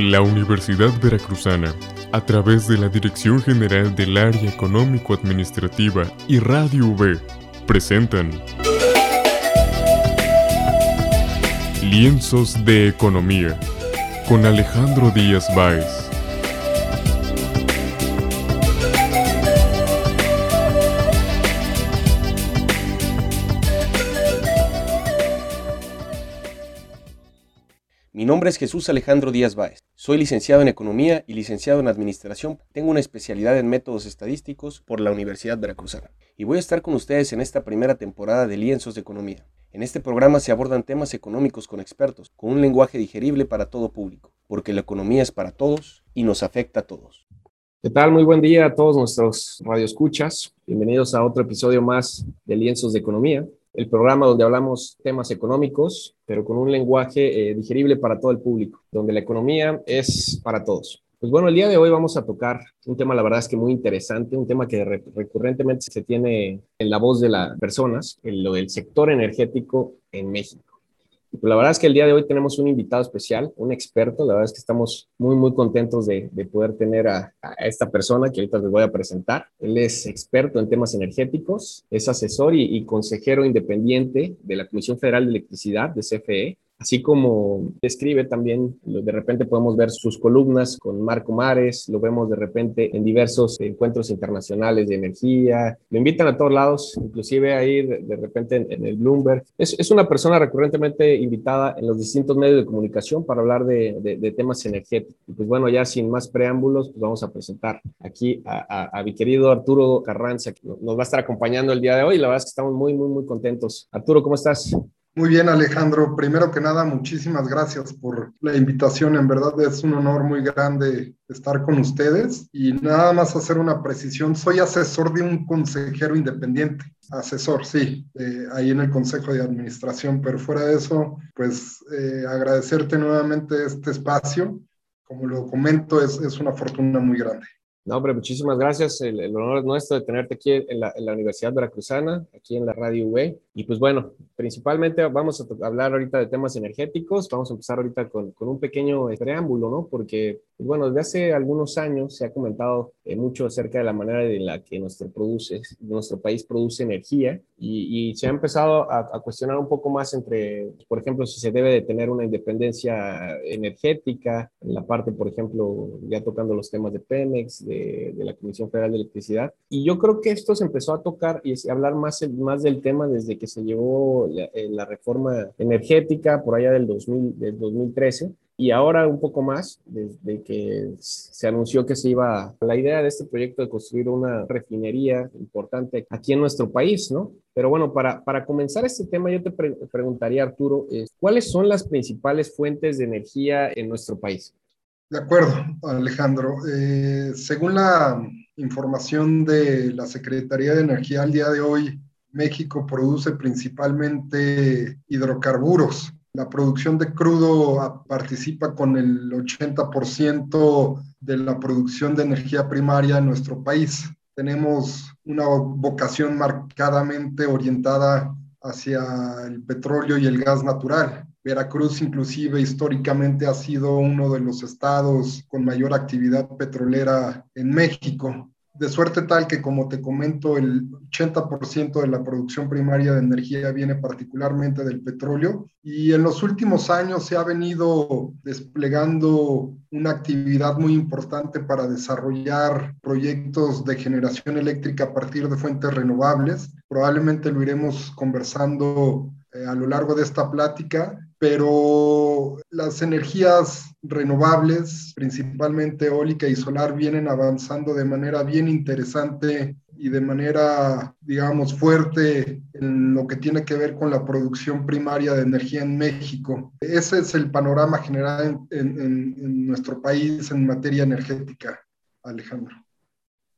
La Universidad Veracruzana, a través de la Dirección General del Área Económico-Administrativa y Radio V, presentan Lienzos de Economía con Alejandro Díaz Báez. Nombre es Jesús Alejandro Díaz Báez. Soy licenciado en Economía y licenciado en Administración. Tengo una especialidad en métodos estadísticos por la Universidad Veracruzana. Y voy a estar con ustedes en esta primera temporada de Lienzos de Economía. En este programa se abordan temas económicos con expertos, con un lenguaje digerible para todo público, porque la economía es para todos y nos afecta a todos. ¿Qué tal? Muy buen día a todos nuestros radioescuchas. Bienvenidos a otro episodio más de Lienzos de Economía, el programa donde hablamos temas económicos, pero con un lenguaje eh, digerible para todo el público, donde la economía es para todos. Pues bueno, el día de hoy vamos a tocar un tema, la verdad es que muy interesante, un tema que recurrentemente se tiene en la voz de las personas, en lo del sector energético en México. La verdad es que el día de hoy tenemos un invitado especial, un experto. La verdad es que estamos muy, muy contentos de, poder tener a, esta persona que ahorita les voy a presentar. Él es experto en temas energéticos, es asesor y consejero independiente de la Comisión Federal de Electricidad, de CFE, Así como escribe también, de repente podemos ver sus columnas con Marco Mares, lo vemos de repente en diversos encuentros internacionales de energía, lo invitan a todos lados, inclusive a ir de repente en, el Bloomberg. Es, es, una persona recurrentemente invitada en los distintos medios de comunicación para hablar de, de, temas energéticos. Y pues bueno, ya sin más preámbulos, pues vamos a presentar aquí a, a, a, mi querido Arturo Carranza, que nos va a estar acompañando el día de hoy. La verdad es que estamos muy, muy, muy contentos. Arturo, ¿cómo estás? Muy bien, Alejandro. Primero que nada, muchísimas gracias por la invitación. En verdad es un honor muy grande estar con ustedes. Y nada más hacer una precisión, soy asesor de un consejero independiente. Asesor, sí, eh, ahí en el Consejo de Administración. Pero fuera de eso, pues eh, agradecerte nuevamente este espacio. Como lo comento, es, es una fortuna muy grande. No, hombre, muchísimas gracias. El, el, honor es nuestro de tenerte aquí en la, en la, Universidad Veracruzana, aquí en la Radio V. Y pues bueno, principalmente vamos a hablar ahorita de temas energéticos. Vamos a empezar ahorita con, con un pequeño preámbulo, ¿no? Porque, bueno, desde hace algunos años se ha comentado eh, mucho acerca de la manera en la que nuestro, produce, nuestro país produce energía y, y se ha empezado a, a, cuestionar un poco más entre, por ejemplo, si se debe de tener una independencia energética, en la parte, por ejemplo, ya tocando los temas de Pemex, de, de, la Comisión Federal de Electricidad. Y yo creo que esto se empezó a tocar y hablar más, más del tema desde que se llevó la, eh, la reforma energética por allá del, 2000, del 2013 y ahora un poco más desde que se anunció que se iba la idea de este proyecto de construir una refinería importante aquí en nuestro país, ¿no? Pero bueno, para, para comenzar este tema, yo te pre preguntaría, Arturo, eh, ¿cuáles son las principales fuentes de energía en nuestro país? De acuerdo, Alejandro. Eh, según la información de la Secretaría de Energía al día de hoy, México produce principalmente hidrocarburos. La producción de crudo participa con el 80% de la producción de energía primaria en nuestro país. Tenemos una vocación marcadamente orientada hacia el petróleo y el gas natural. Veracruz inclusive históricamente ha sido uno de los estados con mayor actividad petrolera en México, de suerte tal que, como te comento, el 80% de la producción primaria de energía viene particularmente del petróleo y en los últimos años se ha venido desplegando una actividad muy importante para desarrollar proyectos de generación eléctrica a partir de fuentes renovables. Probablemente lo iremos conversando a lo largo de esta plática, pero las energías renovables, principalmente eólica y solar, vienen avanzando de manera bien interesante y de manera, digamos, fuerte en lo que tiene que ver con la producción primaria de energía en México. Ese es el panorama general en, en, en nuestro país en materia energética, Alejandro.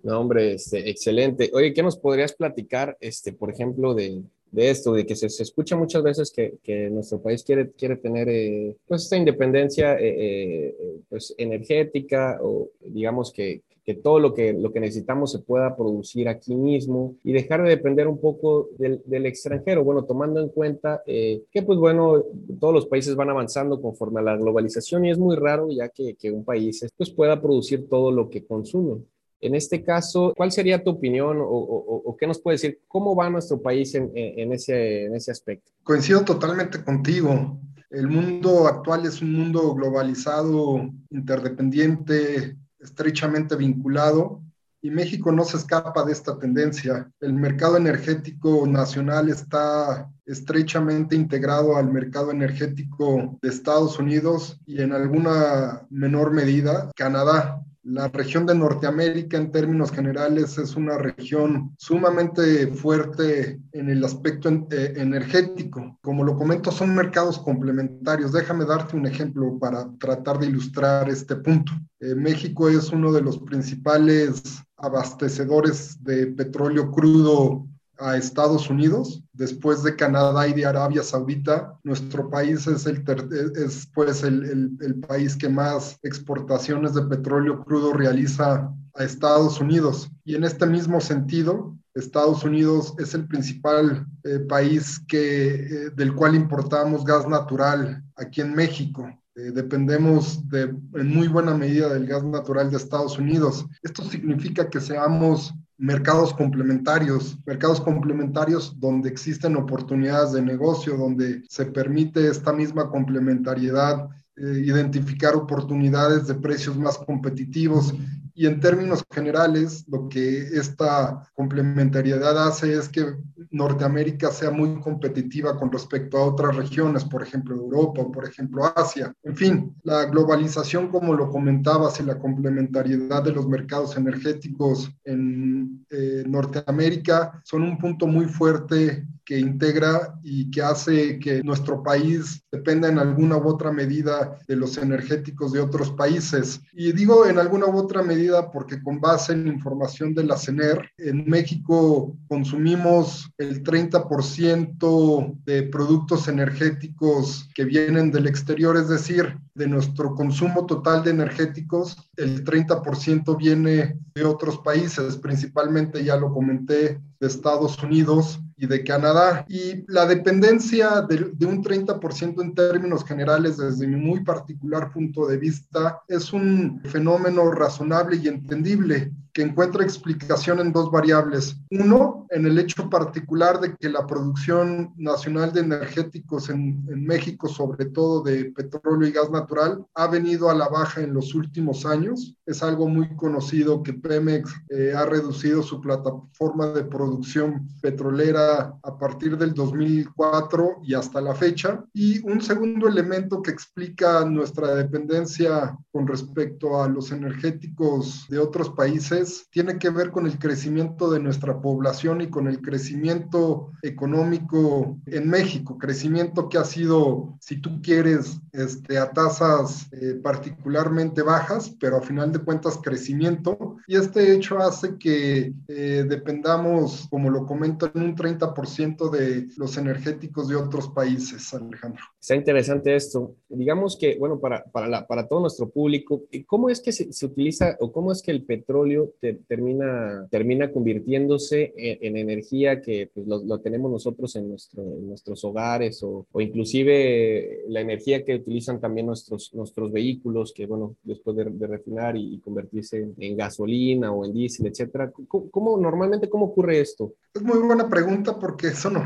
No, hombre, este, excelente. Oye, ¿qué nos podrías platicar, este, por ejemplo, de, de esto, de que se, se escucha muchas veces que, que, nuestro país quiere, quiere tener eh, pues esta independencia eh, eh, pues energética o digamos que, que todo lo que, lo que necesitamos se pueda producir aquí mismo y dejar de depender un poco del, del extranjero. Bueno, tomando en cuenta que, pues bueno, todos los países van avanzando conforme a la globalización y es muy raro ya que, que un país pues, pueda producir todo lo que consume. En este caso, ¿cuál sería tu opinión o, o, qué nos puede decir? ¿Cómo va nuestro país en, en, ese, en ese aspecto? Coincido totalmente contigo. El mundo actual es un mundo globalizado, interdependiente, estrechamente vinculado y México no se escapa de esta tendencia. El mercado energético nacional está estrechamente integrado al mercado energético de Estados Unidos y en alguna menor medida Canadá. La región de Norteamérica en términos generales es una región sumamente fuerte en el aspecto eh, energético. Como lo comento, son mercados complementarios. Déjame darte un ejemplo para tratar de ilustrar este punto. Eh, México es uno de los principales abastecedores de petróleo crudo a Estados Unidos. Después de Canadá y de Arabia Saudita, nuestro país es, el, es pues el, el, país que más exportaciones de petróleo crudo realiza a Estados Unidos. Y en este mismo sentido, Estados Unidos es el principal eh, país que, eh, del cual importamos gas natural aquí en México. Eh, dependemos de, en muy buena medida del gas natural de Estados Unidos. Esto significa que seamos mercados complementarios, mercados complementarios donde existen oportunidades de negocio, donde se permite esta misma complementariedad, eh, identificar oportunidades de precios más competitivos y en términos generales, lo que esta complementariedad hace es que Norteamérica sea muy competitiva con respecto a otras regiones, por ejemplo Europa o por ejemplo Asia. En fin, la globalización, como lo comentabas, y la complementariedad de los mercados energéticos en eh, Norteamérica son un punto muy fuerte que integra y que hace que nuestro país dependa en alguna u otra medida de los energéticos de otros países. Y digo en alguna u otra medida porque con base en información de la CENER, en México consumimos el 30% de productos energéticos que vienen del exterior, es decir, de nuestro consumo total de energéticos, el 30% viene de otros países, principalmente, ya lo comenté, de Estados Unidos y de Canadá. Y la dependencia de, de un 30% en términos generales, desde mi muy particular punto de vista, es un fenómeno razonable y entendible que encuentra explicación en dos variables. Uno, en el hecho particular de que la producción nacional de energéticos en, en, México, sobre todo de petróleo y gas natural, ha venido a la baja en los últimos años. Es algo muy conocido que Pemex eh, ha reducido su plataforma de producción petrolera a partir del 2004 y hasta la fecha. Y un segundo elemento que explica nuestra dependencia con respecto a los energéticos de otros países tiene que ver con el crecimiento de nuestra población y con el crecimiento económico en México, crecimiento que ha sido, si tú quieres, este, a tasas eh, particularmente bajas, pero a final de cuentas crecimiento. Y este hecho hace que eh, dependamos, como lo comento, en un 30% de los energéticos de otros países, Alejandro. Está interesante esto. Digamos que, bueno, para, para, la, para todo nuestro público, ¿cómo es que se, se utiliza o cómo es que el petróleo termina, termina convirtiéndose en, energía que pues, lo, tenemos nosotros en, nuestro, nuestros hogares o, o, inclusive la energía que utilizan también nuestros, nuestros vehículos que, bueno, después de, refinar y, convertirse en, gasolina o en diésel, etcétera. ¿Cómo, ¿Cómo, normalmente cómo ocurre esto? Es muy buena pregunta porque eso no,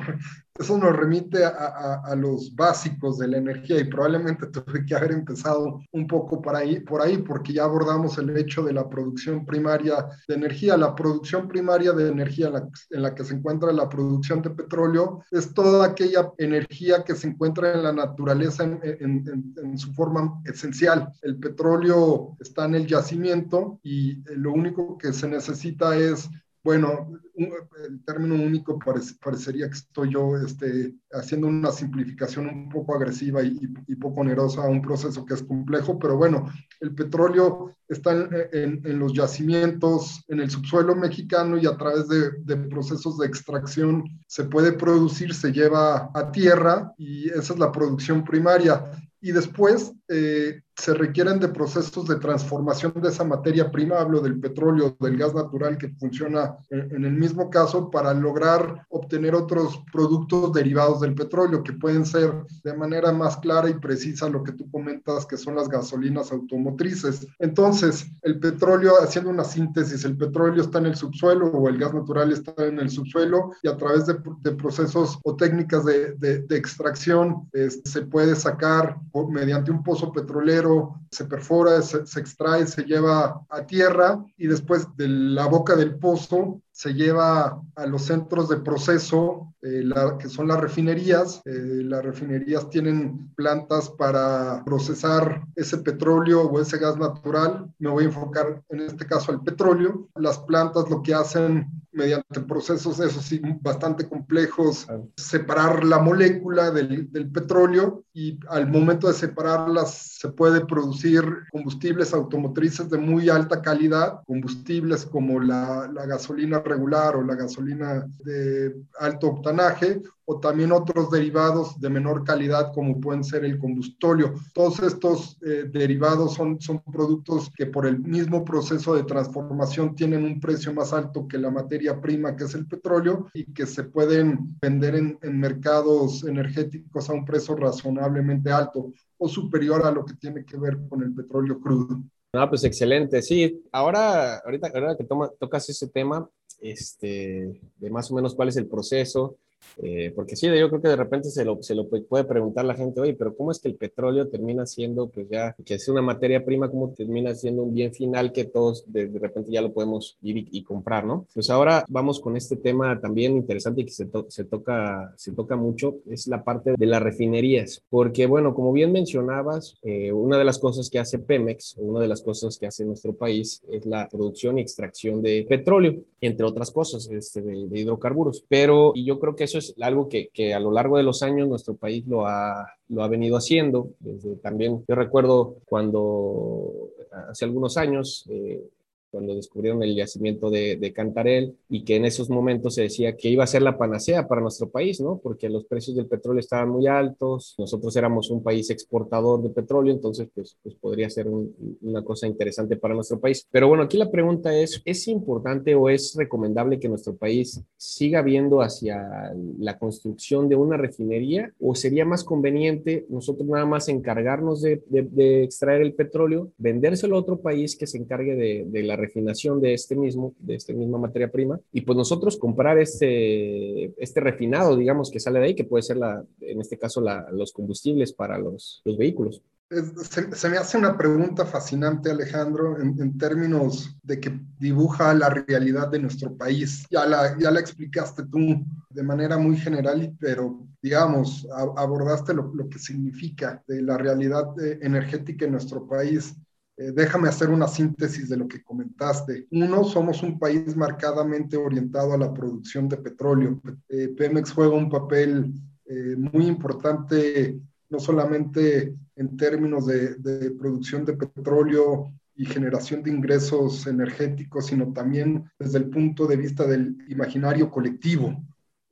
eso nos remite a, los básicos de la energía y probablemente tuve que haber empezado un poco por ahí, por ahí porque ya abordamos el hecho de la producción primaria de energía. La producción primaria de energía en la, que se encuentra la producción de petróleo es toda aquella energía que se encuentra en la naturaleza en su forma esencial. El petróleo está en el yacimiento y lo único que se necesita es bueno, el término único parecería que estoy yo este, haciendo una simplificación un poco agresiva y, poco onerosa a un proceso que es complejo, pero bueno, el petróleo está en, los yacimientos, en el subsuelo mexicano y a través de, procesos de extracción se puede producir, se lleva a tierra y esa es la producción primaria. Y después, eh, se requieren de procesos de transformación de esa materia prima, hablo del petróleo, del gas natural que funciona en, el mismo caso para lograr obtener otros productos derivados del petróleo que pueden ser de manera más clara y precisa lo que tú comentas que son las gasolinas automotrices. Entonces, el petróleo, haciendo una síntesis, el petróleo está en el subsuelo o el gas natural está en el subsuelo y a través de, procesos o técnicas de, extracción se puede sacar mediante un pozo petrolero, se perfora, se, extrae, se lleva a tierra y después de la boca del pozo se lleva a los centros de proceso, eh, que son las refinerías. Eh, las refinerías tienen plantas para procesar ese petróleo o ese gas natural. Me voy a enfocar en este caso al petróleo. Las plantas lo que hacen mediante procesos, eso sí, bastante complejos, separar la molécula del, del, petróleo y al momento de separarlas se puede producir combustibles automotrices de muy alta calidad, combustibles como la, la gasolina regular o la gasolina de alto octanaje o también otros derivados de menor calidad como pueden ser el combustóleo. Todos estos eh, derivados son, son productos que por el mismo proceso de transformación tienen un precio más alto que la materia prima que es el petróleo y que se pueden vender en, mercados energéticos a un precio razonablemente alto o superior a lo que tiene que ver con el petróleo crudo. Ah, pues excelente. Sí, ahora, ahorita, ahora que toma, tocas ese tema, este, de más o menos cuál es el proceso, eh, porque sí, yo creo que de repente se lo, se lo puede preguntar la gente, oye, pero ¿cómo es que el petróleo termina siendo, pues ya, que es una materia prima, cómo termina siendo un bien final que todos de, repente ya lo podemos ir y, comprar, ¿no? Pues ahora vamos con este tema también interesante y que se, se, toca, se toca mucho, es la parte de las refinerías, porque bueno, como bien mencionabas, eh, una de las cosas que hace Pemex, una de las cosas que hace nuestro país es la producción y extracción de petróleo, entre otras cosas, este, de, de hidrocarburos, pero y yo creo que eso es algo que, que, a lo largo de los años nuestro país lo ha, lo ha venido haciendo. Desde también, yo recuerdo cuando hace algunos años eh, cuando descubrieron el yacimiento de, de, Cantarel y que en esos momentos se decía que iba a ser la panacea para nuestro país, ¿no? Porque los precios del petróleo estaban muy altos, nosotros éramos un país exportador de petróleo, entonces pues, pues podría ser una cosa interesante para nuestro país. Pero bueno, aquí la pregunta es, ¿es importante o es recomendable que nuestro país siga viendo hacia la construcción de una refinería o sería más conveniente nosotros nada más encargarnos de, de, extraer el petróleo, vendérselo a otro país que se encargue de, de la refinación de este mismo, de esta misma materia prima, y pues nosotros comprar este, este refinado, digamos, que sale de ahí, que puede ser, la, en este caso, los combustibles para los, los vehículos. Se, me hace una pregunta fascinante, Alejandro, en, términos de que dibuja la realidad de nuestro país. Ya la, ya la explicaste tú de manera muy general, pero digamos, abordaste lo, lo, que significa de la realidad eh, energética en nuestro país. Eh, déjame hacer una síntesis de lo que comentaste. Uno, somos un país marcadamente orientado a la producción de petróleo. Eh, Pemex juega un papel eh, muy importante, no solamente en términos de, de producción de petróleo y generación de ingresos energéticos, sino también desde el punto de vista del imaginario colectivo.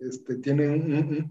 Este, tiene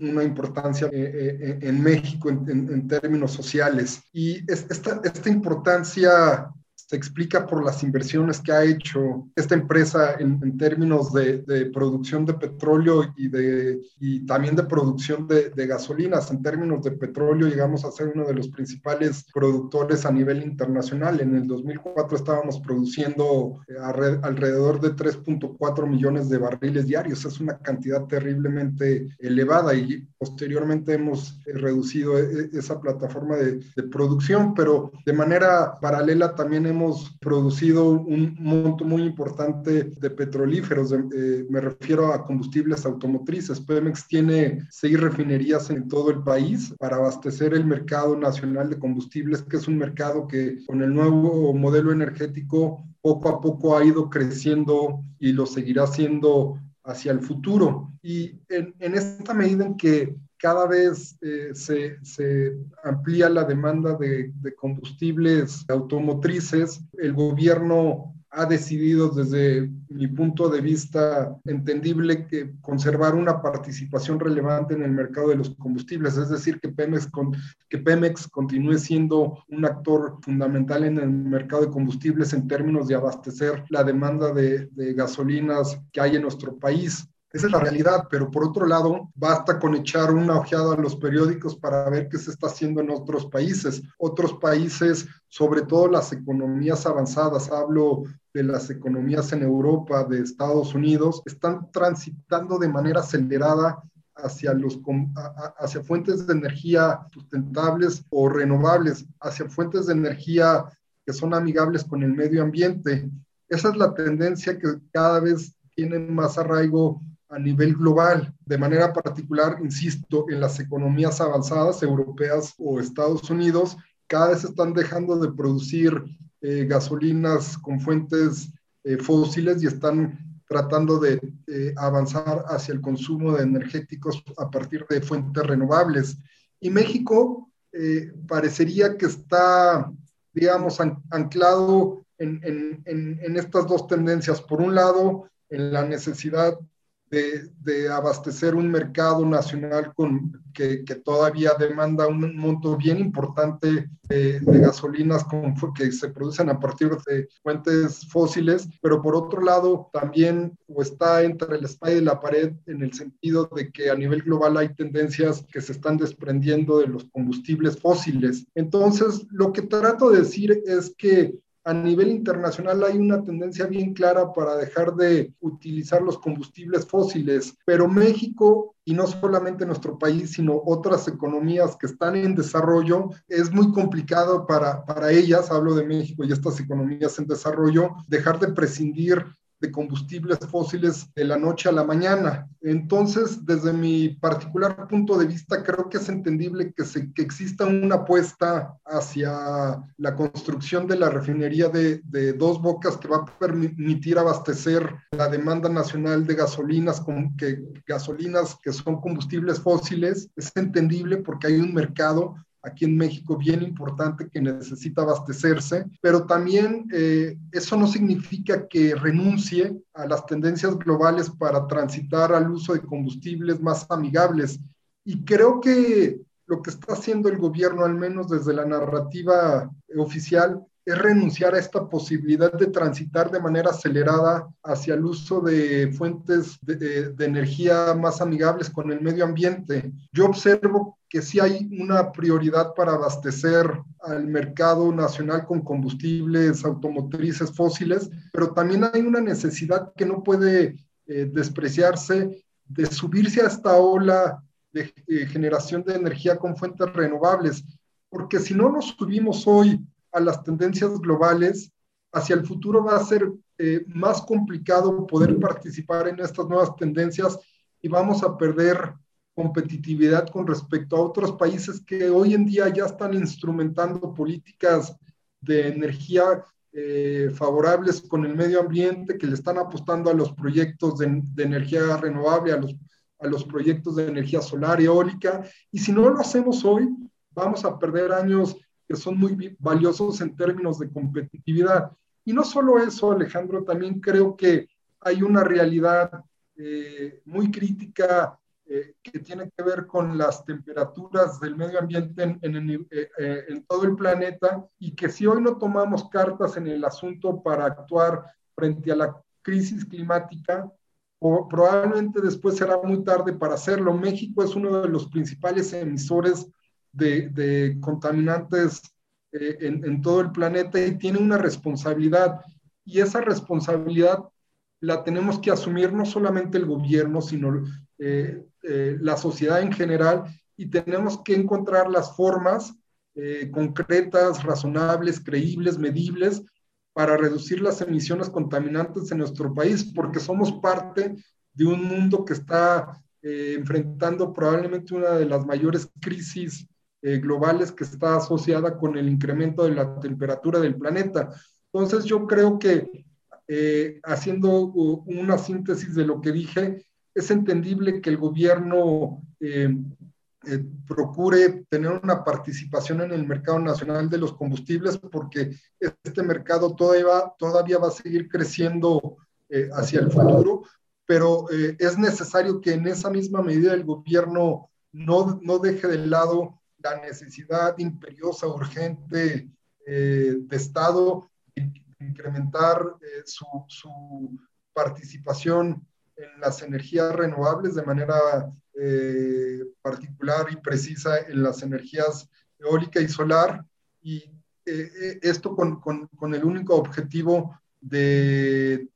una importancia eh, eh, en México en, términos sociales. Y esta, esta importancia se explica por las inversiones que ha hecho esta empresa en, términos de, producción de petróleo y, de, y también de producción de, gasolinas. En términos de petróleo llegamos a ser uno de los principales productores a nivel internacional. En el 2004 estábamos produciendo eh, alrededor de 3.4 millones de barriles diarios. Es una cantidad terriblemente elevada y posteriormente hemos eh, reducido e, e, esa plataforma de, producción, pero de manera paralela también hemos producido un monto muy importante de petrolíferos, eh, me refiero a combustibles automotrices. Pemex tiene seis refinerías en todo el país para abastecer el mercado nacional de combustibles, que es un mercado que con el nuevo modelo energético poco a poco ha ido creciendo y lo seguirá haciendo hacia el futuro. Y en, en esta medida en que cada vez eh, se, amplía la demanda de, de, combustibles automotrices. El gobierno ha decidido desde mi punto de vista entendible que conservar una participación relevante en el mercado de los combustibles, es decir, que Pemex, que Pemex continúe siendo un actor fundamental en el mercado de combustibles en términos de abastecer la demanda de, de gasolinas que hay en nuestro país. Esa es la realidad, pero por otro lado, basta con echar una ojeada a los periódicos para ver qué se está haciendo en otros países. Otros países, sobre todo las economías avanzadas, hablo de las economías en Europa, de Estados Unidos, están transitando de manera acelerada hacia, los, hacia fuentes de energía sustentables o renovables, hacia fuentes de energía que son amigables con el medio ambiente. Esa es la tendencia que cada vez tiene más arraigo a nivel global, de manera particular, insisto, en las economías avanzadas europeas o Estados Unidos, cada vez están dejando de producir eh, gasolinas con fuentes eh, fósiles y están tratando de eh, avanzar hacia el consumo de energéticos a partir de fuentes renovables. Y México parecería que está, digamos, anclado en, en, en estas dos tendencias. Por un lado, en la necesidad de, abastecer un mercado nacional con, que, todavía demanda un monto bien importante de, gasolinas que se producen a partir de fuentes fósiles, pero por otro lado también está entre el espada y la pared en el sentido de que a nivel global hay tendencias que se están desprendiendo de los combustibles fósiles. Entonces, lo que trato de decir es que a nivel internacional hay una tendencia bien clara para dejar de utilizar los combustibles fósiles, pero México, y no solamente nuestro país, sino otras economías que están en desarrollo, es muy complicado para, para ellas, hablo de México y estas economías en desarrollo, dejar de prescindir de combustibles fósiles de la noche a la mañana. Entonces, desde mi particular punto de vista, creo que es entendible que, se, que exista una apuesta hacia la construcción de la refinería de, de, dos bocas que va a permitir abastecer la demanda nacional de gasolinas, con, que, gasolinas que son combustibles fósiles. Es entendible porque hay un mercado aquí en México bien importante que necesita abastecerse, pero también eh, eso no significa que renuncie a las tendencias globales para transitar al uso de combustibles más amigables. Y creo que lo que está haciendo el gobierno, al menos desde la narrativa oficial, es renunciar a esta posibilidad de transitar de manera acelerada hacia el uso de fuentes de, de, energía más amigables con el medio ambiente. Yo observo que sí hay una prioridad para abastecer al mercado nacional con combustibles automotrices fósiles, pero también hay una necesidad que no puede eh, despreciarse de subirse a esta ola de eh, generación de energía con fuentes renovables, porque si no nos subimos hoy a las tendencias globales, hacia el futuro va a ser eh, más complicado poder participar en estas nuevas tendencias y vamos a perder competitividad con respecto a otros países que hoy en día ya están instrumentando políticas de energía eh, favorables con el medio ambiente, que le están apostando a los proyectos de, de, energía renovable, a los, a los proyectos de energía solar eólica. Y si no lo hacemos hoy, vamos a perder años que son muy valiosos en términos de competitividad. Y no solo eso, Alejandro, también creo que hay una realidad eh, muy crítica eh, que tiene que ver con las temperaturas del medio ambiente en, en, eh, eh, en, todo el planeta y que si hoy no tomamos cartas en el asunto para actuar frente a la crisis climática, o probablemente después será muy tarde para hacerlo. México es uno de los principales emisores de, contaminantes en, en todo el planeta y tiene una responsabilidad. Y esa responsabilidad la tenemos que asumir no solamente el gobierno, sino eh, eh, la sociedad en general y tenemos que encontrar las formas eh, concretas, razonables, creíbles, medibles para reducir las emisiones contaminantes en nuestro país, porque somos parte de un mundo que está enfrentando probablemente una de las mayores crisis globales que está asociada con el incremento de la temperatura del planeta. Entonces yo creo que haciendo una síntesis de lo que dije, es entendible que el gobierno eh, eh, procure tener una participación en el mercado nacional de los combustibles porque este mercado todavía, todavía va a seguir creciendo eh, hacia el futuro, pero eh, es necesario que en esa misma medida el gobierno no, no deje de lado la necesidad imperiosa, urgente de Estado de incrementar su, su participación en las energías renovables de manera eh, particular y precisa en las energías eólica y solar, y eh, eh, esto con, con, con, el único objetivo de,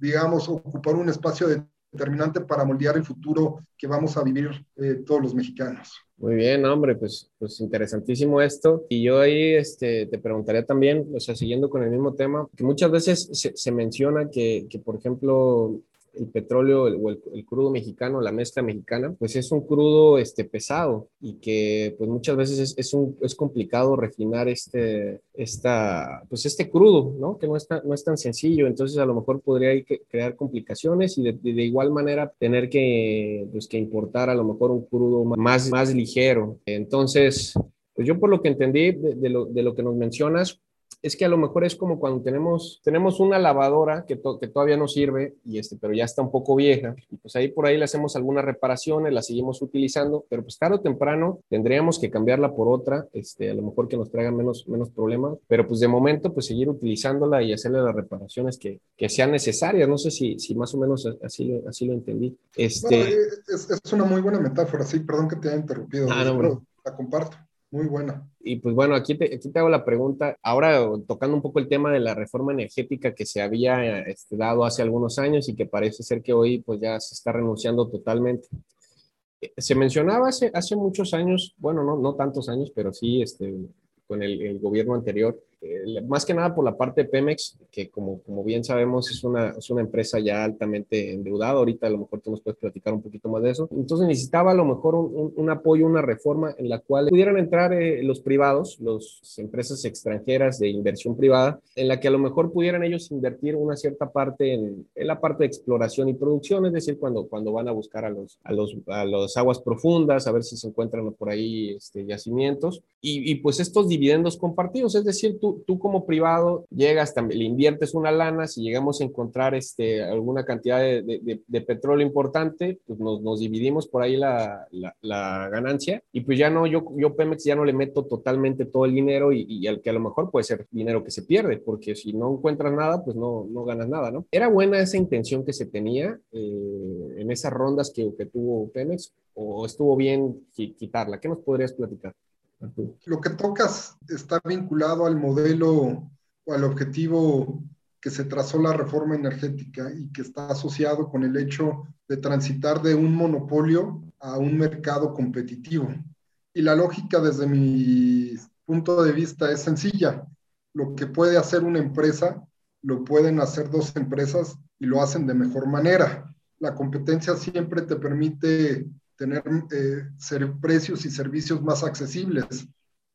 digamos, ocupar un espacio determinante para moldear el futuro que vamos a vivir todos los mexicanos. Muy bien, hombre, pues, pues interesantísimo esto. Y yo ahí este, te preguntaría también, o sea, siguiendo con el mismo tema, que muchas veces se, se menciona que, que, por ejemplo, el petróleo o el, crudo mexicano, la mezcla mexicana, pues es un crudo este, pesado y que pues muchas veces es, es, complicado refinar este, esta, pues este crudo, ¿no? Que no, está, no es tan sencillo, entonces a lo mejor podría crear complicaciones y de, de, igual manera tener que, pues, que importar a lo mejor un crudo más, más ligero. Entonces, pues yo por lo que entendí de, de, lo, de lo que nos mencionas, es que a lo mejor es como cuando tenemos, tenemos una lavadora que, que todavía no sirve, y este, pero ya está un poco vieja, y pues ahí por ahí le hacemos algunas reparaciones, la seguimos utilizando, pero pues tarde o temprano tendríamos que cambiarla por otra, este, a lo mejor que nos traiga menos, menos problemas, pero pues de momento pues seguir utilizándola y hacerle las reparaciones que, que sean necesarias, no sé si, si más o menos así, lo, así lo entendí. Este... Eh, es, es, una muy buena metáfora, sí, perdón que te haya interrumpido, ah, no, la comparto. Muy buena. Y pues bueno, aquí te, aquí te hago la pregunta, ahora tocando un poco el tema de la reforma energética que se había este, dado hace algunos años y que parece ser que hoy pues ya se está renunciando totalmente. Eh, se mencionaba hace, hace muchos años, bueno, no, no tantos años, pero sí este, con el, el gobierno anterior, más que nada por la parte de Pemex, que como, como bien sabemos es una, es una empresa ya altamente endeudada. Ahorita a lo mejor tú nos puedes platicar un poquito más de eso. Entonces necesitaba a lo mejor un, un, apoyo, una reforma en la cual pudieran entrar eh, los privados, las empresas extranjeras de inversión privada, en la que a lo mejor pudieran ellos invertir una cierta parte en, en la parte de exploración y producción, es decir, cuando, cuando van a buscar a los, a los, a las aguas profundas, a ver si se encuentran por ahí este, yacimientos, y, y pues estos dividendos compartidos, es decir, tú tú, como privado llegas, también, le inviertes una lana, si llegamos a encontrar este, alguna cantidad de, de, petróleo importante, pues nos, dividimos por ahí la, la, la, ganancia y pues ya no, yo, yo Pemex ya no le meto totalmente todo el dinero y, y, al que a lo mejor puede ser dinero que se pierde, porque si no encuentras nada, pues no, no ganas nada, ¿no? Era buena esa intención que se tenía eh, en esas rondas que, que tuvo Pemex o estuvo bien quitarla. ¿Qué nos podrías platicar? Lo que tocas está vinculado al modelo o al objetivo que se trazó la reforma energética y que está asociado con el hecho de transitar de un monopolio a un mercado competitivo. Y la lógica desde mi punto de vista es sencilla. Lo que puede hacer una empresa, lo pueden hacer dos empresas y lo hacen de mejor manera. La competencia siempre te permite tener eh, ser precios y servicios más accesibles.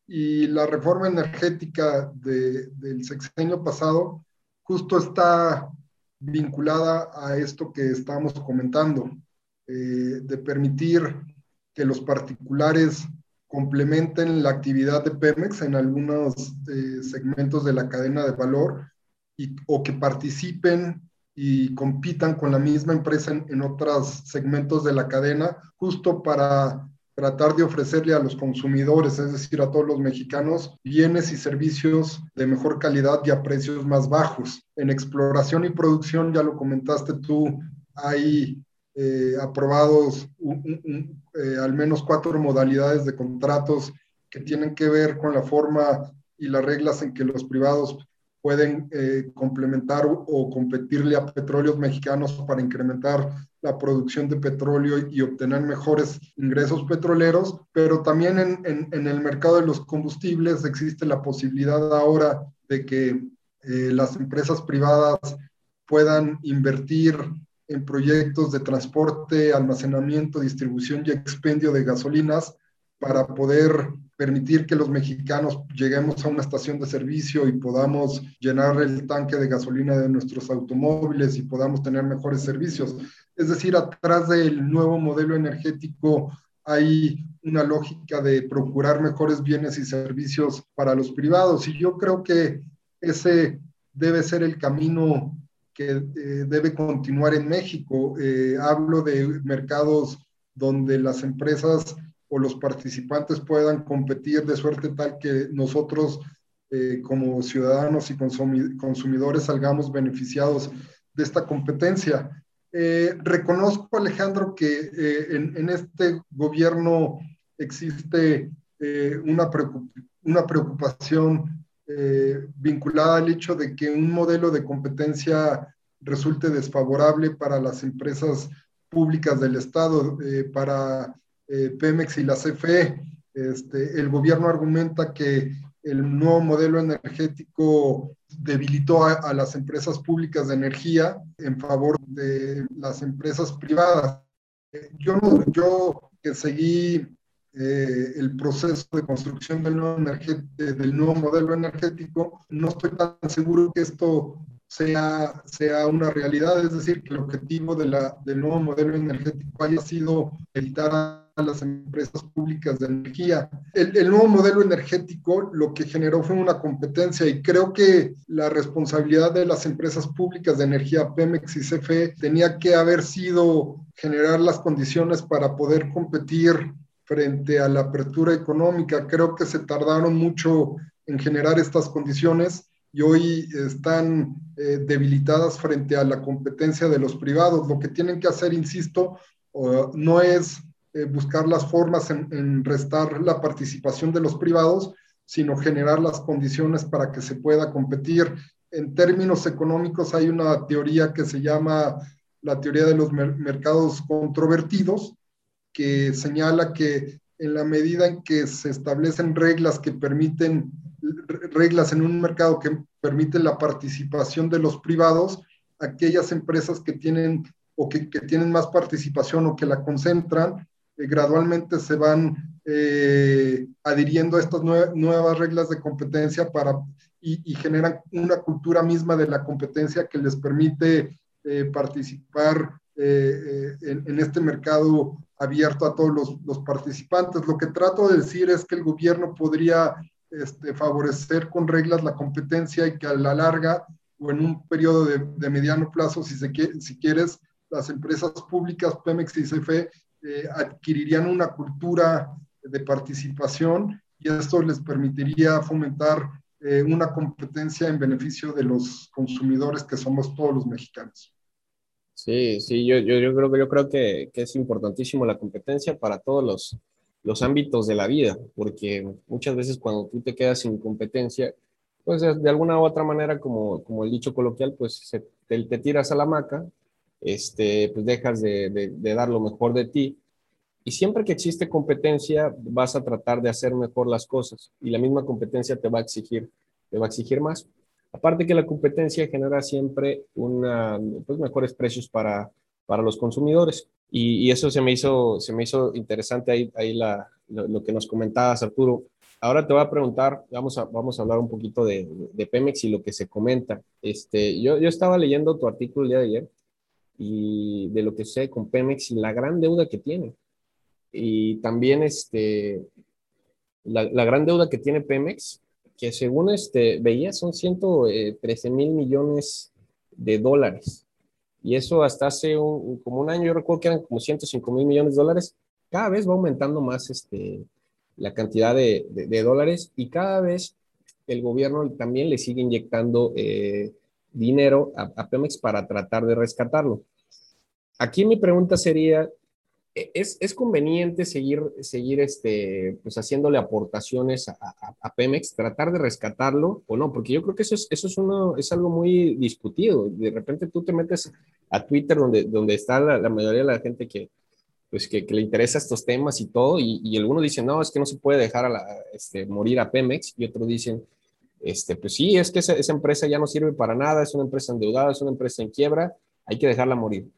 Y la reforma energética de, del sexenio pasado justo está vinculada a esto que estábamos comentando, eh, de permitir que los particulares complementen la actividad de Pemex en algunos eh, segmentos de la cadena de valor y, o que participen y compitan con la misma empresa en, otros segmentos de la cadena, justo para tratar de ofrecerle a los consumidores, es decir, a todos los mexicanos, bienes y servicios de mejor calidad y a precios más bajos. En exploración y producción, ya lo comentaste tú, hay eh, aprobados eh, al menos cuatro modalidades de contratos que tienen que ver con la forma y las reglas en que los privados pueden eh, complementar o, competirle a petróleos mexicanos para incrementar la producción de petróleo y, obtener mejores ingresos petroleros, pero también en, el mercado de los combustibles existe la posibilidad ahora de que eh, las empresas privadas puedan invertir en proyectos de transporte, almacenamiento, distribución y expendio de gasolinas para poder permitir que los mexicanos lleguemos a una estación de servicio y podamos llenar el tanque de gasolina de nuestros automóviles y podamos tener mejores servicios. Es decir, atrás del nuevo modelo energético hay una lógica de procurar mejores bienes y servicios para los privados. Y yo creo que ese debe ser el camino que eh, debe continuar en México. Eh, hablo de mercados donde las empresas o los participantes puedan competir de suerte tal que nosotros eh, como ciudadanos y consumidores salgamos beneficiados de esta competencia. reconozco, Alejandro, que en, en, este gobierno existe una, una preocupación eh, vinculada al hecho de que un modelo de competencia resulte desfavorable para las empresas públicas del Estado, eh, para eh, Pemex y la CFE. Este, el gobierno argumenta que el nuevo modelo energético debilitó a, a, las empresas públicas de energía en favor de las empresas privadas. Yo, yo que seguí eh, el proceso de construcción del nuevo, del nuevo modelo energético, no estoy tan seguro que esto sea, sea una realidad, es decir, que el objetivo de la, del nuevo modelo energético haya sido evitar a las empresas públicas de energía. El, el, nuevo modelo energético lo que generó fue una competencia y creo que la responsabilidad de las empresas públicas de energía, Pemex y CFE, tenía que haber sido generar las condiciones para poder competir frente a la apertura económica. Creo que se tardaron mucho en generar estas condiciones y hoy están eh, debilitadas frente a la competencia de los privados. Lo que tienen que hacer, insisto, no es eh, buscar las formas en, en, restar la participación de los privados, sino generar las condiciones para que se pueda competir. En términos económicos hay una teoría que se llama la teoría de los mer mercados controvertidos, que señala que en la medida en que se establecen reglas que permiten, reglas en un mercado que permiten la participación de los privados, aquellas empresas que tienen o que, que tienen más participación o que la concentran, gradualmente se van eh, adhiriendo a estas nuevas reglas de competencia para, y, generan una cultura misma de la competencia que les permite eh, participar en, este mercado abierto a todos los, participantes. Lo que trato de decir es que el gobierno podría este, favorecer con reglas la competencia y que a la larga o en un periodo de, de mediano plazo, si, se si quieres, las empresas públicas, Pemex y CFE, eh, adquirirían una cultura de participación y esto les permitiría fomentar eh, una competencia en beneficio de los consumidores que somos todos los mexicanos. Sí, sí, yo, yo, yo creo, yo creo que, que, es importantísimo la competencia para todos los, los ámbitos de la vida, porque muchas veces cuando tú te quedas sin competencia, pues de alguna u otra manera, como, como el dicho coloquial, pues se, te, te, tiras a la maca, este, pues dejas de, de, dar lo mejor de ti. Y siempre que existe competencia, vas a tratar de hacer mejor las cosas y la misma competencia te va a exigir, te va a exigir más. Aparte que la competencia genera siempre una, pues, mejores precios para, para los consumidores. Y, eso se me hizo, se me hizo interesante ahí, ahí lo, que nos comentabas, Arturo. Ahora te voy a preguntar, vamos a, vamos a hablar un poquito de, de Pemex y lo que se comenta. Este, yo, yo estaba leyendo tu artículo el día de ayer y de lo que sé con Pemex y la gran deuda que tiene. Y también este, la, la gran deuda que tiene Pemex que según este, veía son 113 mil millones de dólares. Y eso hasta hace un, como un año, yo recuerdo que eran como 105 mil millones de dólares. Cada vez va aumentando más este, la cantidad de, de, de dólares y cada vez el gobierno también le sigue inyectando eh, dinero a, a Pemex para tratar de rescatarlo. Aquí mi pregunta sería, es, es, conveniente seguir, seguir este, pues haciéndole aportaciones a, a, a, Pemex, tratar de rescatarlo o no, porque yo creo que eso es, eso es, uno, es algo muy discutido. De repente tú te metes a Twitter donde, donde está la, la mayoría de la gente que, pues que, que, le interesa estos temas y todo, y, y algunos dicen, no, es que no se puede dejar a la, este, morir a Pemex, y otros dicen, este, pues sí, es que esa, esa empresa ya no sirve para nada, es una empresa endeudada, es una empresa en quiebra, hay que dejarla morir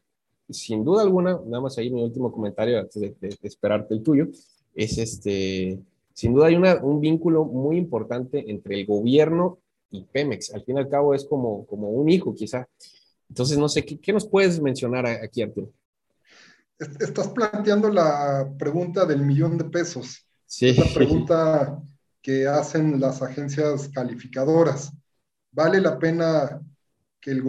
sin duda alguna, nada más ahí mi último comentario antes de, de, de esperarte el tuyo, es este, sin duda hay una, un vínculo muy importante entre el gobierno y Pemex. Al fin y al cabo es como, como un hijo quizá. Entonces, no sé, ¿qué, qué nos puedes mencionar aquí, Arturo? estás planteando la pregunta del millón de pesos. Sí. La pregunta que hacen las agencias calificadoras. ¿Vale la pena que el,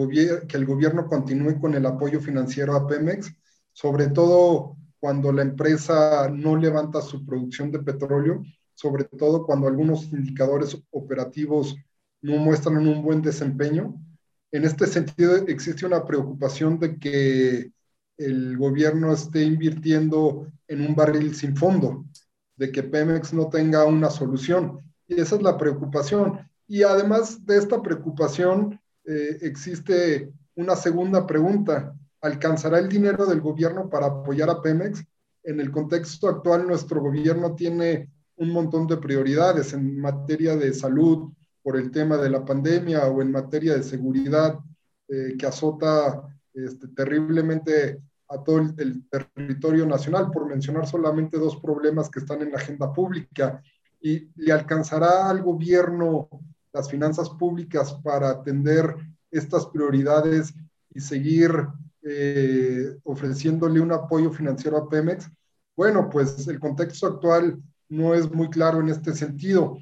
que el gobierno continúe con el apoyo financiero a Pemex? Sobre todo cuando la empresa no levanta su producción de petróleo, sobre todo cuando algunos indicadores operativos no muestran un buen desempeño. En este sentido, existe una preocupación de que el gobierno esté invirtiendo en un barril sin fondo, de que Pemex no tenga una solución. Y esa es la preocupación. Y además de esta preocupación, eh, existe una segunda pregunta. ¿Alcanzará el dinero del gobierno para apoyar a Pemex? En el contexto actual, nuestro gobierno tiene un montón de prioridades en materia de salud por el tema de la pandemia o en materia de seguridad eh, que azota este, terriblemente a todo el, territorio nacional, por mencionar solamente dos problemas que están en la agenda pública. ¿Y le alcanzará al gobierno las finanzas públicas para atender estas prioridades y seguir eh, ofreciéndole un apoyo financiero a Pemex? Bueno, pues el contexto actual no es muy claro en este sentido.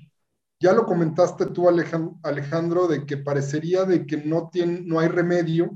Ya lo comentaste tú, Alejandro, de que parecería de que no, tiene, no hay remedio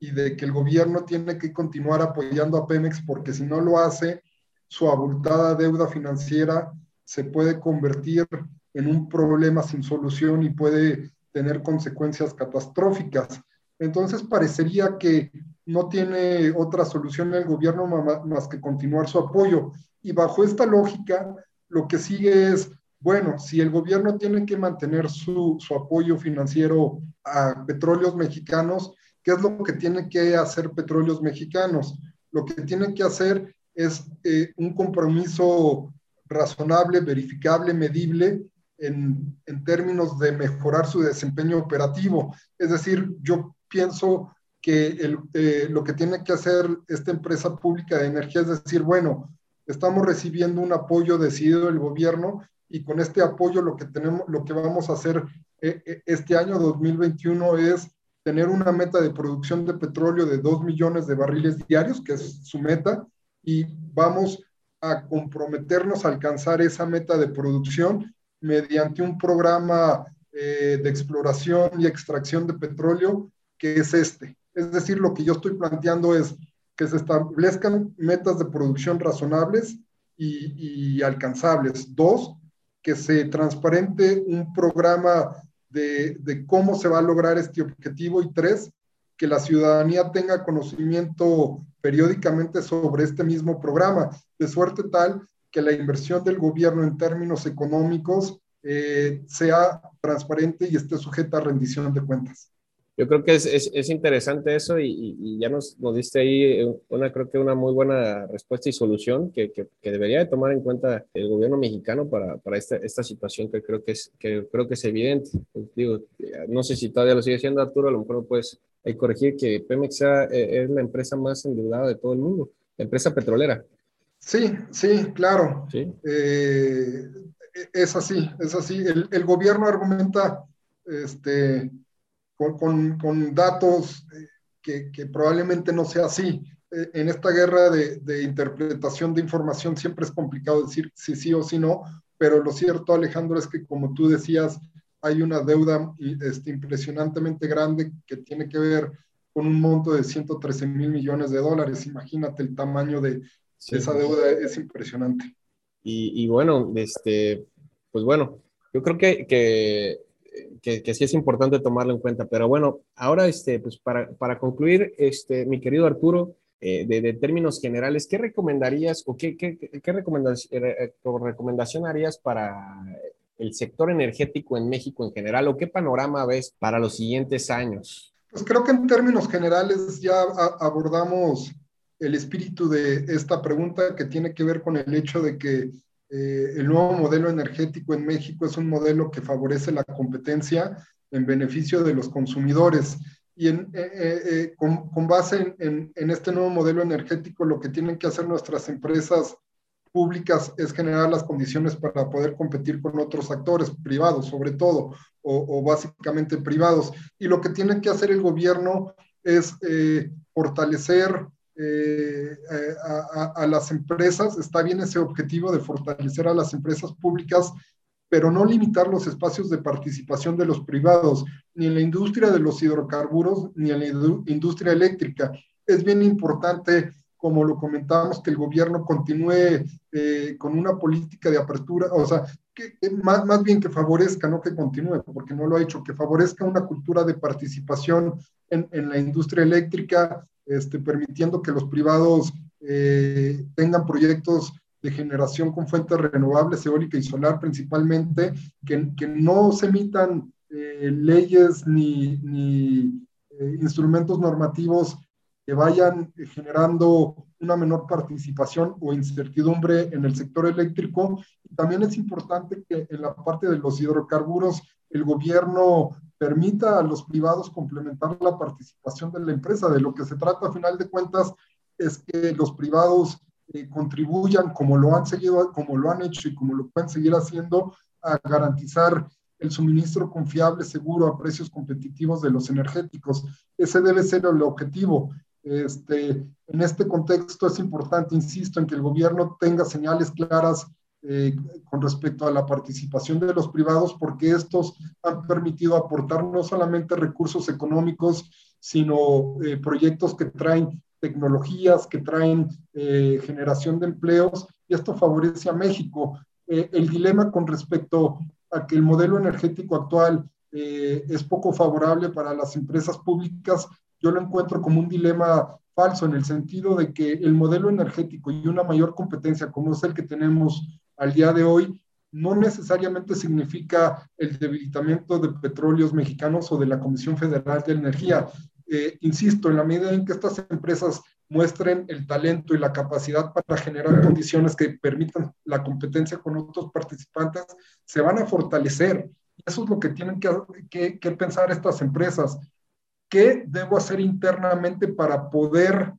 y de que el gobierno tiene que continuar apoyando a Pemex porque si no lo hace, su abultada deuda financiera se puede convertir en un problema sin solución y puede tener consecuencias catastróficas. Entonces parecería que no tiene otra solución el gobierno más que continuar su apoyo. Y bajo esta lógica, lo que sigue es, bueno, si el gobierno tiene que mantener su, su apoyo financiero a petróleos mexicanos, ¿Qué es lo que tienen que hacer petróleos mexicanos? Lo que tienen que hacer es eh, un compromiso razonable, verificable, medible en, en, términos de mejorar su desempeño operativo. Es decir, yo pienso que el, eh, lo que tiene que hacer esta empresa pública de energía es decir, bueno, estamos recibiendo un apoyo decidido del gobierno y con este apoyo lo que tenemos, lo que vamos a hacer eh, este año 2021 es tener una meta de producción de petróleo de 2 millones de barriles diarios, que es su meta, y vamos a comprometernos a alcanzar esa meta de producción mediante un programa eh, de exploración y extracción de petróleo que es este. Es decir, lo que yo estoy planteando es que se establezcan metas de producción razonables y, y alcanzables. Dos, que se transparente un programa de, cómo se va a lograr este objetivo y tres, que la ciudadanía tenga conocimiento periódicamente sobre este mismo programa, de suerte tal que la inversión del gobierno en términos económicos eh, sea transparente y esté sujeta a rendición de cuentas. Yo creo que es, es, es interesante eso y, y, ya nos, nos, diste ahí una, creo que una muy buena respuesta y solución que, que, que debería de tomar en cuenta el gobierno mexicano para, para esta, esta situación que creo que es, que creo que es evidente. Pues, digo, no sé si todavía lo sigue siendo Arturo, a lo mejor puedes hay corregir que Pemex sea, eh, es la empresa más endeudada de todo el mundo, la empresa petrolera. Sí, sí, claro. ¿Sí? Eh, es así, es así. El, el gobierno argumenta este, con, con, datos eh, que, que, probablemente no sea así. Eh, en esta guerra de, de, interpretación de información siempre es complicado decir si sí o si no, pero lo cierto, Alejandro, es que como tú decías, hay una deuda este, impresionantemente grande que tiene que ver con un monto de 113 mil millones de dólares. Imagínate el tamaño de esa deuda, es impresionante. Y, y, bueno, este, pues bueno, yo creo que, que que, que, sí es importante tomarlo en cuenta. Pero bueno, ahora, este, pues para, para concluir, este, mi querido Arturo, eh, de, de, términos generales, ¿qué recomendarías o qué, qué, qué recomendación, eh, recomendación harías para el sector energético en México en general o qué panorama ves para los siguientes años? Pues creo que en términos generales ya abordamos el espíritu de esta pregunta que tiene que ver con el hecho de que eh, el nuevo modelo energético en México es un modelo que favorece la competencia en beneficio de los consumidores. Y eh, eh, con, base en, en, este nuevo modelo energético, lo que tienen que hacer nuestras empresas públicas es generar las condiciones para poder competir con otros actores privados, sobre todo, o, o básicamente privados. Y lo que tiene que hacer el gobierno es fortalecer eh, a, las empresas, está bien ese objetivo de fortalecer a las empresas públicas, pero no limitar los espacios de participación de los privados, ni en la industria de los hidrocarburos, ni en la industria eléctrica. Es bien importante como lo comentamos, que el gobierno continúe eh, con una política de apertura, o sea, más, más, bien que favorezca, no que continúe, porque no lo ha hecho, que favorezca una cultura de participación en, en la industria eléctrica, este, permitiendo que los privados eh, tengan proyectos de generación con fuentes renovables, eólica y solar principalmente, que, no se emitan eh, leyes ni, ni instrumentos normativos que vayan generando una menor participación o incertidumbre en el sector eléctrico. también es importante que en la parte de los hidrocarburos el gobierno permita a los privados complementar la participación de la empresa. De lo que se trata a final de cuentas es que los privados eh, contribuyan como lo han seguido, como lo han hecho y como lo pueden seguir haciendo a garantizar el suministro confiable, seguro, a precios competitivos de los energéticos. Ese debe ser el objetivo. Este, en este contexto es importante, insisto, en que el gobierno tenga señales claras eh, con respecto a la participación de los privados, porque estos han permitido aportar no solamente recursos económicos, sino eh, proyectos que traen tecnologías, que traen eh, generación de empleos, y esto favorece a México. el dilema con respecto a que el modelo energético actual es poco favorable para las empresas públicas yo lo encuentro como un dilema falso en el sentido de que el modelo energético y una mayor competencia como es el que tenemos al día de hoy no necesariamente significa el debilitamiento de petróleos mexicanos o de la Comisión Federal de Energía. Eh, insisto, en la medida en que estas empresas muestren el talento y la capacidad para generar condiciones que permitan la competencia con otros participantes, se van a fortalecer. Eso es lo que tienen que, que, que pensar estas empresas. ¿Qué debo hacer internamente para poder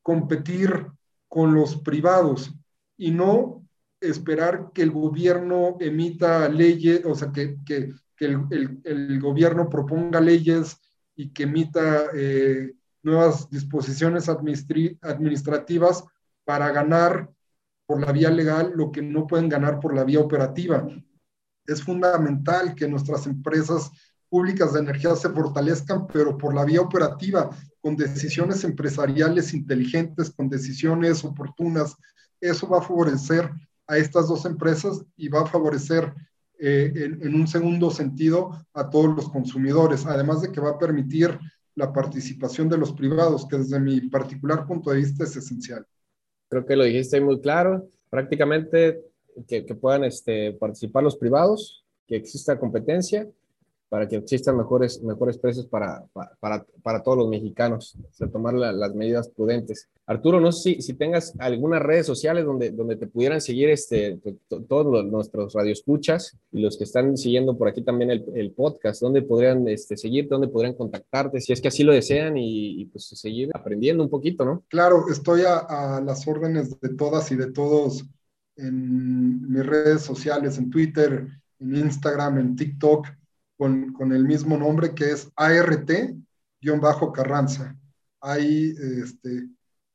competir con los privados y no esperar que el gobierno emita leyes, o sea, que, que, que el, el, gobierno proponga leyes y que emita eh, nuevas disposiciones administrativas para ganar por la vía legal lo que no pueden ganar por la vía operativa. Es fundamental que nuestras empresas públicas de energía se fortalezcan, pero por la vía operativa, con decisiones empresariales inteligentes, con decisiones oportunas. Eso va a favorecer a estas dos empresas y va a favorecer eh, en, en, un segundo sentido a todos los consumidores, además de que va a permitir la participación de los privados, que desde mi particular punto de vista es esencial. Creo que lo dijiste muy claro. Prácticamente que, que puedan este, participar los privados, que exista competencia para que existan mejores, mejores precios para, para, para todos los mexicanos, o sea, tomar las medidas prudentes. Arturo, no sé si, si, tengas algunas redes sociales donde, donde te pudieran seguir este, todos los, nuestros radioescuchas y los que están siguiendo por aquí también el, el podcast, donde podrían este, seguirte, donde podrían contactarte, si es que así lo desean y, pues seguir aprendiendo un poquito, ¿no? Claro, estoy a, a las órdenes de todas y de todos en mis redes sociales, en Twitter, en Instagram, en TikTok con, el mismo nombre que es ART-Carranza. Ahí este,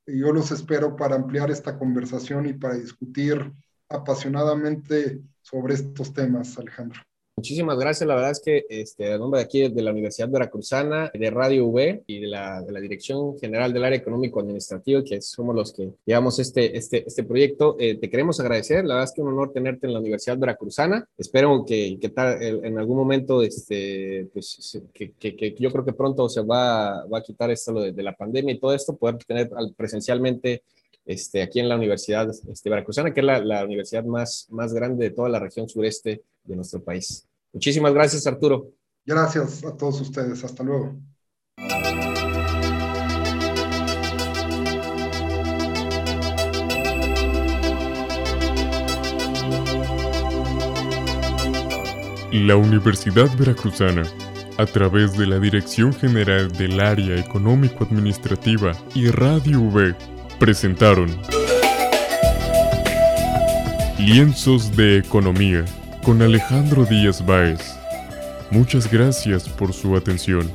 yo los espero para ampliar esta conversación y para discutir apasionadamente sobre estos temas, Alejandro. Muchísimas gracias. La verdad es que este, a nombre de aquí de la Universidad Veracruzana, de Radio V y de la, de la Dirección General del Área Económico Administrativo, que somos los que llevamos este, este, este proyecto, eh, te queremos agradecer. La verdad es que un honor tenerte en la Universidad Veracruzana. Espero que, que tal, en algún momento, este, pues, que, que, yo creo que pronto se va, va a quitar esto de, de la pandemia y todo esto, poder tener presencialmente este, aquí en la Universidad este, Veracruzana, que es la, la, universidad más, más grande de toda la región sureste de nuestro país. Muchísimas gracias, Arturo. Gracias a todos ustedes. Hasta luego. La Universidad Veracruzana, a través de la Dirección General del Área Económico-Administrativa y Radio V, presentaron Lienzos de Economía con Alejandro Díaz Báez. Muchas gracias por su atención.